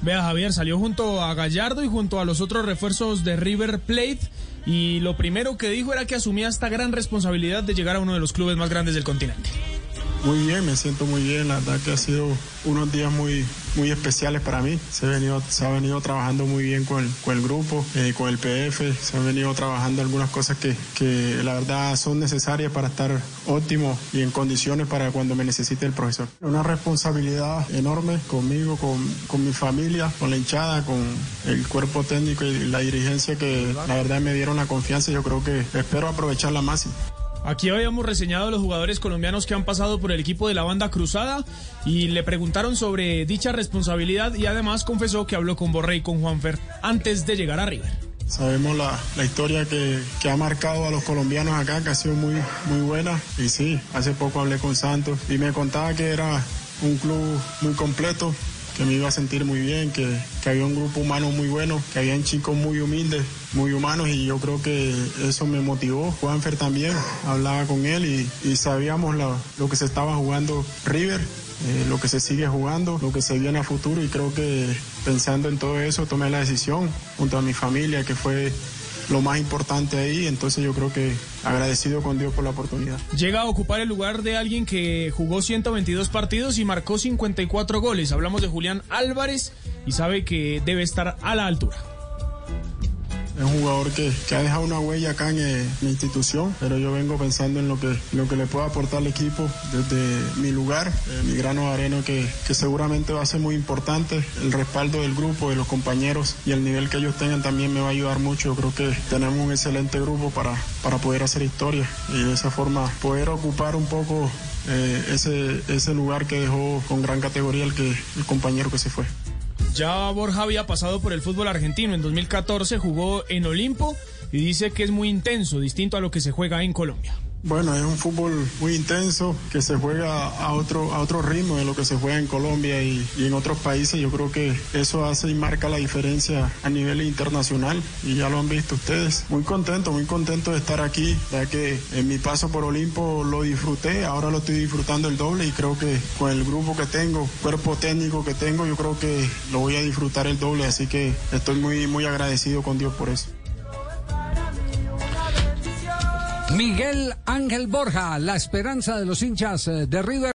Vea, Javier, salió junto a Gallardo y junto a los otros refuerzos de River Plate y lo primero que dijo era que asumía esta gran responsabilidad de llegar a uno de los clubes más grandes del continente. Muy bien, me siento muy bien. La verdad que ha sido unos días muy, muy especiales para mí. Se ha venido, se ha venido trabajando muy bien con el, con el grupo, eh, con el PF. Se han venido trabajando algunas cosas que, que la verdad son necesarias para estar óptimo y en condiciones para cuando me necesite el profesor. Una responsabilidad enorme conmigo, con, con mi familia, con la hinchada, con el cuerpo técnico y la dirigencia que la verdad me dieron la confianza. Yo creo que espero aprovecharla máximo. Aquí habíamos reseñado a los jugadores colombianos que han pasado por el equipo de la banda cruzada y le preguntaron sobre dicha responsabilidad y además confesó que habló con Borré y con Juanfer antes de llegar a River. Sabemos la, la historia que, que, ha marcado a los colombianos acá, que ha sido muy, muy buena. Y sí, hace poco hablé con Santos y me contaba que era un club muy completo, que me iba a sentir muy bien, que, que, había un grupo humano muy bueno, que habían chicos muy humildes, muy humanos y yo creo que eso me motivó. Juanfer también, hablaba con él y, y sabíamos lo, lo, que se estaba jugando River. Eh, lo que se sigue jugando, lo que se viene a futuro y creo que pensando en todo eso tomé la decisión junto a mi familia que fue lo más importante ahí, entonces yo creo que agradecido con Dios por la oportunidad. Llega a ocupar el lugar de alguien que jugó 122 partidos y marcó 54 goles. Hablamos de Julián Álvarez y sabe que debe estar a la altura. Es un jugador que, que, ha dejado una huella acá en eh, mi institución, pero yo vengo pensando en lo que, lo que le puedo aportar al equipo desde mi lugar, eh, mi grano de arena que, que, seguramente va a ser muy importante. El respaldo del grupo, de los compañeros y el nivel que ellos tengan también me va a ayudar mucho. Yo creo que tenemos un excelente grupo para, para poder hacer historia y de esa forma poder ocupar un poco eh, ese, ese lugar que dejó con gran categoría el, que, el compañero que se fue. Ya Borja había pasado por el fútbol argentino. En 2014 jugó en Olimpo y dice que es muy intenso, distinto a lo que se juega en Colombia. Bueno, es un fútbol muy intenso que se juega a otro, a otro ritmo de lo que se juega en Colombia y, y, en otros países. Yo creo que eso hace y marca la diferencia a nivel internacional y ya lo han visto ustedes. Muy contento, muy contento de estar aquí, ya que en mi paso por Olimpo lo disfruté, ahora lo estoy disfrutando el doble y creo que con el grupo que tengo, cuerpo técnico que tengo, yo creo que lo voy a disfrutar el doble, así que estoy muy, muy agradecido con Dios por eso. Miguel Ángel Borja, la esperanza de los hinchas de River.